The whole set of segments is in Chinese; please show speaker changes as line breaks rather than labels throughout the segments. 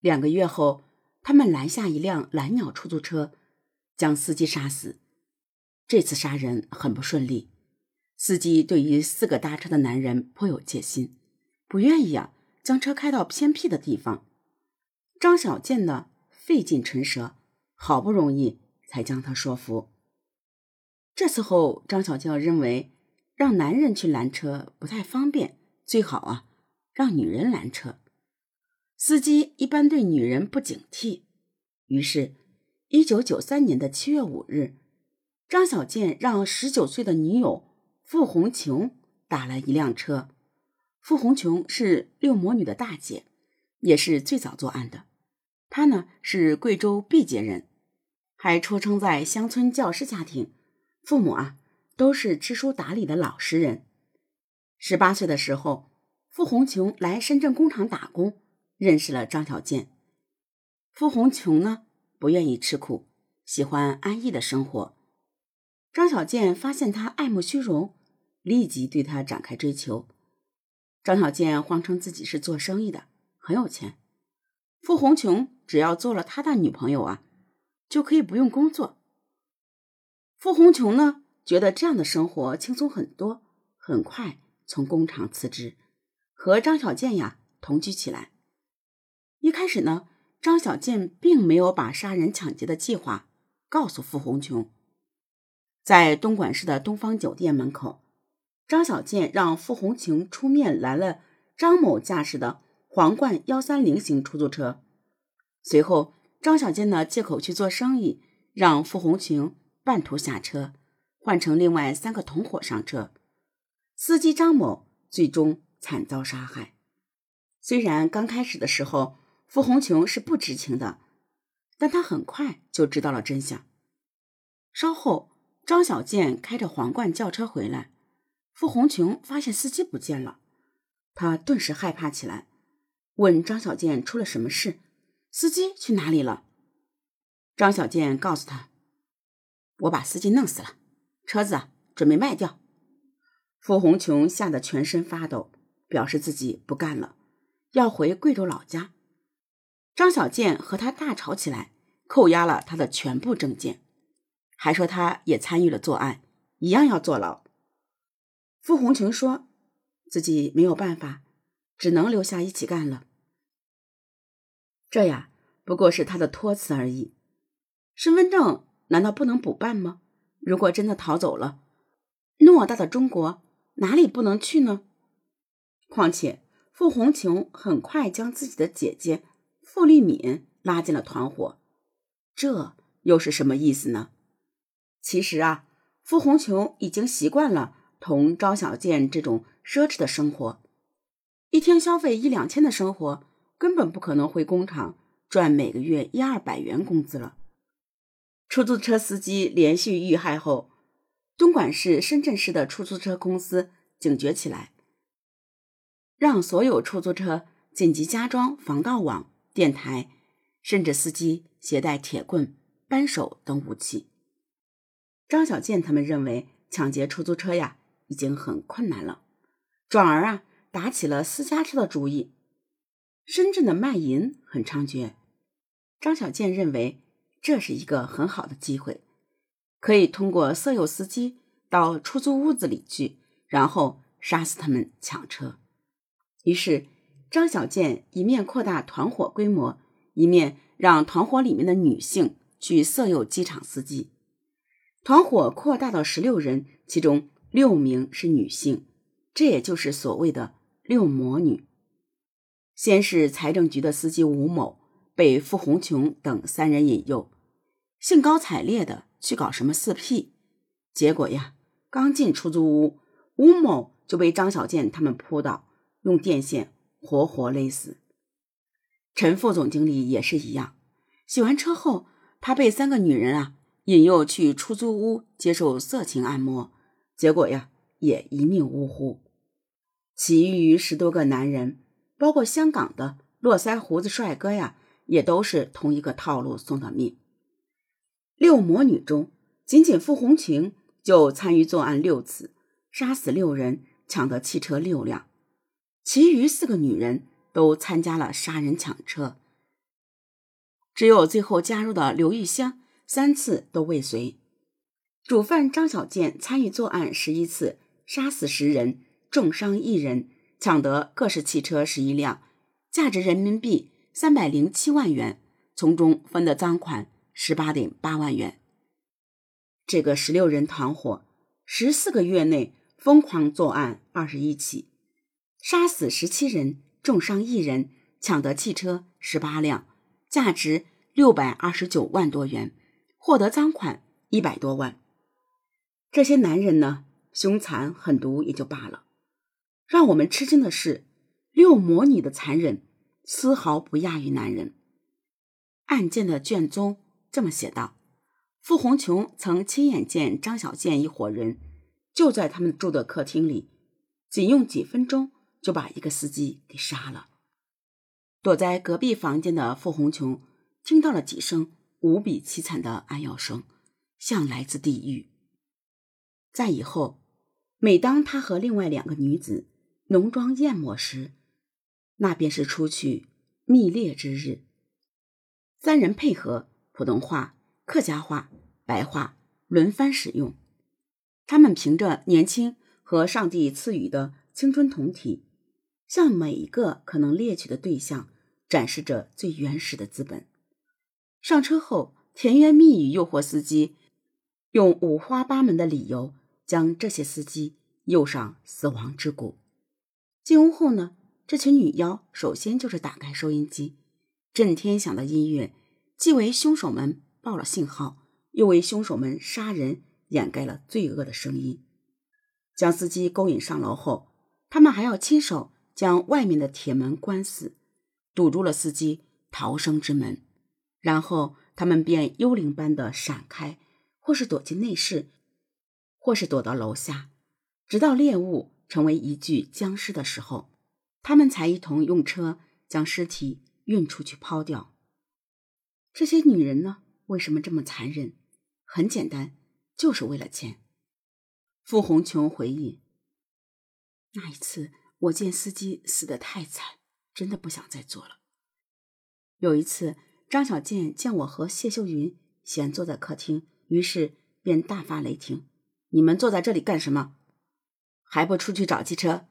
两个月后，他们拦下一辆蓝鸟出租车，将司机杀死。这次杀人很不顺利，司机对于四个搭车的男人颇有戒心，不愿意啊将车开到偏僻的地方。张小健呢，费尽唇舌，好不容易才将他说服。这次后，张小健认为让男人去拦车不太方便，最好啊让女人拦车。司机一般对女人不警惕，于是，一九九三年的七月五日，张小健让十九岁的女友傅红琼打了一辆车。傅红琼是六魔女的大姐，也是最早作案的。她呢是贵州毕节人，还出生在乡村教师家庭，父母啊都是知书达理的老实人。十八岁的时候，傅红琼来深圳工厂打工。认识了张小健，傅红琼呢不愿意吃苦，喜欢安逸的生活。张小健发现他爱慕虚荣，立即对他展开追求。张小健谎称自己是做生意的，很有钱。傅红琼只要做了他的女朋友啊，就可以不用工作。傅红琼呢觉得这样的生活轻松很多，很快从工厂辞职，和张小健呀同居起来。一开始呢，张小健并没有把杀人抢劫的计划告诉傅红琼。在东莞市的东方酒店门口，张小健让傅红琼出面拦了张某驾驶的皇冠幺三零型出租车。随后，张小健呢借口去做生意，让傅红琼半途下车，换成另外三个同伙上车。司机张某最终惨遭杀害。虽然刚开始的时候，傅红琼是不知情的，但他很快就知道了真相。稍后，张小健开着皇冠轿车回来，傅红琼发现司机不见了，他顿时害怕起来，问张小健出了什么事，司机去哪里了？张小健告诉他：“我把司机弄死了，车子准备卖掉。”傅红琼吓得全身发抖，表示自己不干了，要回贵州老家。张小健和他大吵起来，扣押了他的全部证件，还说他也参与了作案，一样要坐牢。傅红琼说自己没有办法，只能留下一起干了。这呀，不过是他的托词而已。身份证难道不能补办吗？如果真的逃走了，偌大的中国哪里不能去呢？况且傅红琼很快将自己的姐姐。傅丽敏拉进了团伙，这又是什么意思呢？其实啊，傅红琼已经习惯了同张小健这种奢侈的生活，一天消费一两千的生活，根本不可能回工厂赚每个月一二百元工资了。出租车司机连续遇害后，东莞市、深圳市的出租车公司警觉起来，让所有出租车紧急加装防盗网。电台，甚至司机携带铁棍、扳手等武器。张小健他们认为抢劫出租车呀已经很困难了，转而啊打起了私家车的主意。深圳的卖淫很猖獗，张小健认为这是一个很好的机会，可以通过色诱司机到出租屋子里去，然后杀死他们抢车。于是。张小健一面扩大团伙规模，一面让团伙里面的女性去色诱机场司机。团伙扩大到十六人，其中六名是女性，这也就是所谓的“六魔女”。先是财政局的司机吴某被傅红琼等三人引诱，兴高采烈的去搞什么四 P，结果呀，刚进出租屋，吴某就被张小健他们扑倒，用电线。活活勒死。陈副总经理也是一样，洗完车后，他被三个女人啊引诱去出租屋接受色情按摩，结果呀也一命呜呼。其余十多个男人，包括香港的络腮胡子帅哥呀，也都是同一个套路送的命。六魔女中，仅仅傅红晴就参与作案六次，杀死六人，抢得汽车六辆。其余四个女人都参加了杀人抢车，只有最后加入的刘玉香三次都未遂。主犯张小建参与作案十一次，杀死十人，重伤一人，抢得各式汽车十一辆，价值人民币三百零七万元，从中分得赃款十八点八万元。这个十六人团伙十四个月内疯狂作案二十一起，杀死十七人，重伤一人，抢得汽车十八辆，价值六百二十九万多元，获得赃款一百多万。这些男人呢，凶残狠毒也就罢了，让我们吃惊的是，六魔女的残忍丝毫不亚于男人。案件的卷宗这么写道：傅红琼曾亲眼见张小建一伙人就在他们住的客厅里，仅用几分钟就把一个司机给杀了。躲在隔壁房间的傅红琼听到了几声无比凄惨的哀嚎声，像来自地狱。在以后，每当他和另外两个女子浓妆艳抹时，那便是出去密猎之日。三人配合，普通话、客家话、白话轮番使用。他们凭着年轻和上帝赐予的青春酮体，向每一个可能猎取的对象展示着最原始的资本。上车后，甜言蜜语诱惑司机，用五花八门的理由。将这些司机诱上死亡之谷。进屋后呢，这群女妖首先就是打开收音机，震天响的音乐既为凶手们报了信号，又为凶手们杀人掩盖了罪恶的声音。将司机勾引上楼后，他们还要亲手将外面的铁门关死，堵住了司机逃生之门。然后他们便幽灵般的闪开，或是躲进内室。或是躲到楼下，直到猎物成为一具僵尸的时候，他们才一同用车将尸体运出去抛掉。这些女人呢，为什么这么残忍？很简单，就是为了钱。傅红琼回忆：“那一次，我见司机死得太惨，真的不想再做了。有一次，张小健见我和谢秀云闲坐在客厅，于是便大发雷霆。”你们坐在这里干什么？还不出去找汽车？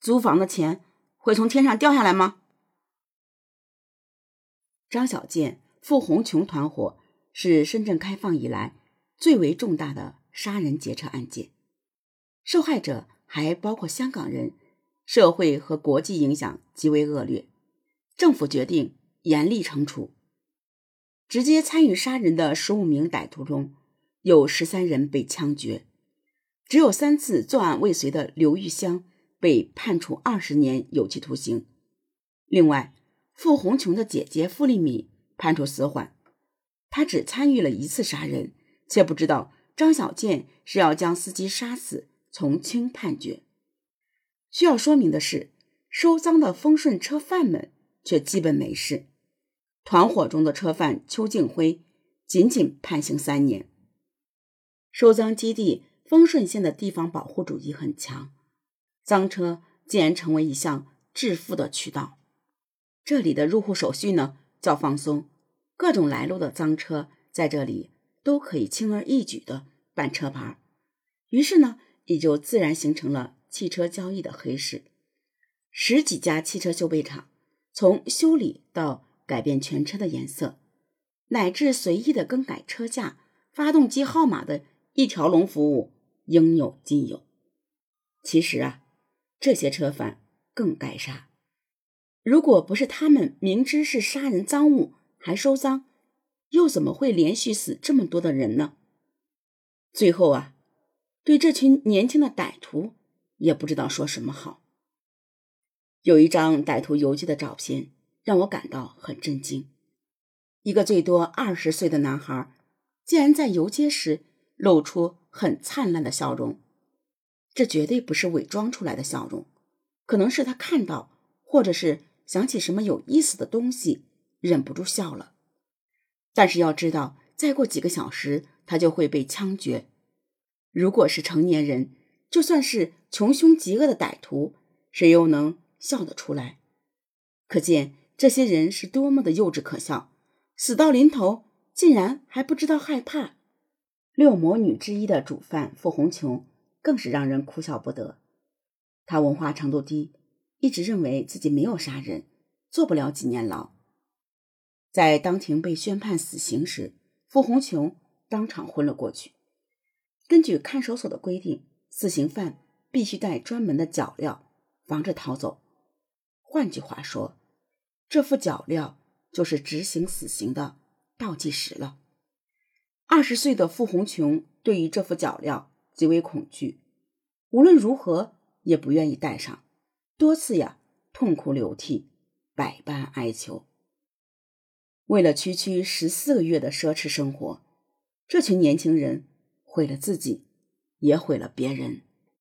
租房的钱会从天上掉下来吗？张小建、傅红琼团伙是深圳开放以来最为重大的杀人劫车案件，受害者还包括香港人，社会和国际影响极为恶劣。政府决定严厉惩处。直接参与杀人的十五名歹徒中，有十三人被枪决。只有三次作案未遂的刘玉香被判处二十年有期徒刑。另外，傅红琼的姐姐傅丽敏判处死缓，她只参与了一次杀人，却不知道张小建是要将司机杀死，从轻判决。需要说明的是，收赃的丰顺车贩们却基本没事。团伙中的车贩邱敬辉仅仅判刑三年。收赃基地。丰顺县的地方保护主义很强，赃车竟然成为一项致富的渠道。这里的入户手续呢较放松，各种来路的赃车在这里都可以轻而易举的办车牌，于是呢也就自然形成了汽车交易的黑市。十几家汽车修配厂，从修理到改变全车的颜色，乃至随意的更改车架、发动机号码的一条龙服务。应有尽有。其实啊，这些车贩更该杀。如果不是他们明知是杀人赃物还收赃，又怎么会连续死这么多的人呢？最后啊，对这群年轻的歹徒也不知道说什么好。有一张歹徒游击的照片让我感到很震惊：一个最多二十岁的男孩，竟然在游街时露出。很灿烂的笑容，这绝对不是伪装出来的笑容，可能是他看到，或者是想起什么有意思的东西，忍不住笑了。但是要知道，再过几个小时，他就会被枪决。如果是成年人，就算是穷凶极恶的歹徒，谁又能笑得出来？可见这些人是多么的幼稚可笑，死到临头竟然还不知道害怕。六魔女之一的主犯傅红琼更是让人哭笑不得。她文化程度低，一直认为自己没有杀人，坐不了几年牢。在当庭被宣判死刑时，傅红琼当场昏了过去。根据看守所的规定，死刑犯必须带专门的脚镣，防着逃走。换句话说，这副脚镣就是执行死刑的倒计时了。二十岁的傅红琼对于这副脚镣极为恐惧，无论如何也不愿意戴上，多次呀痛哭流涕，百般哀求。为了区区十四个月的奢侈生活，这群年轻人毁了自己，也毁了别人。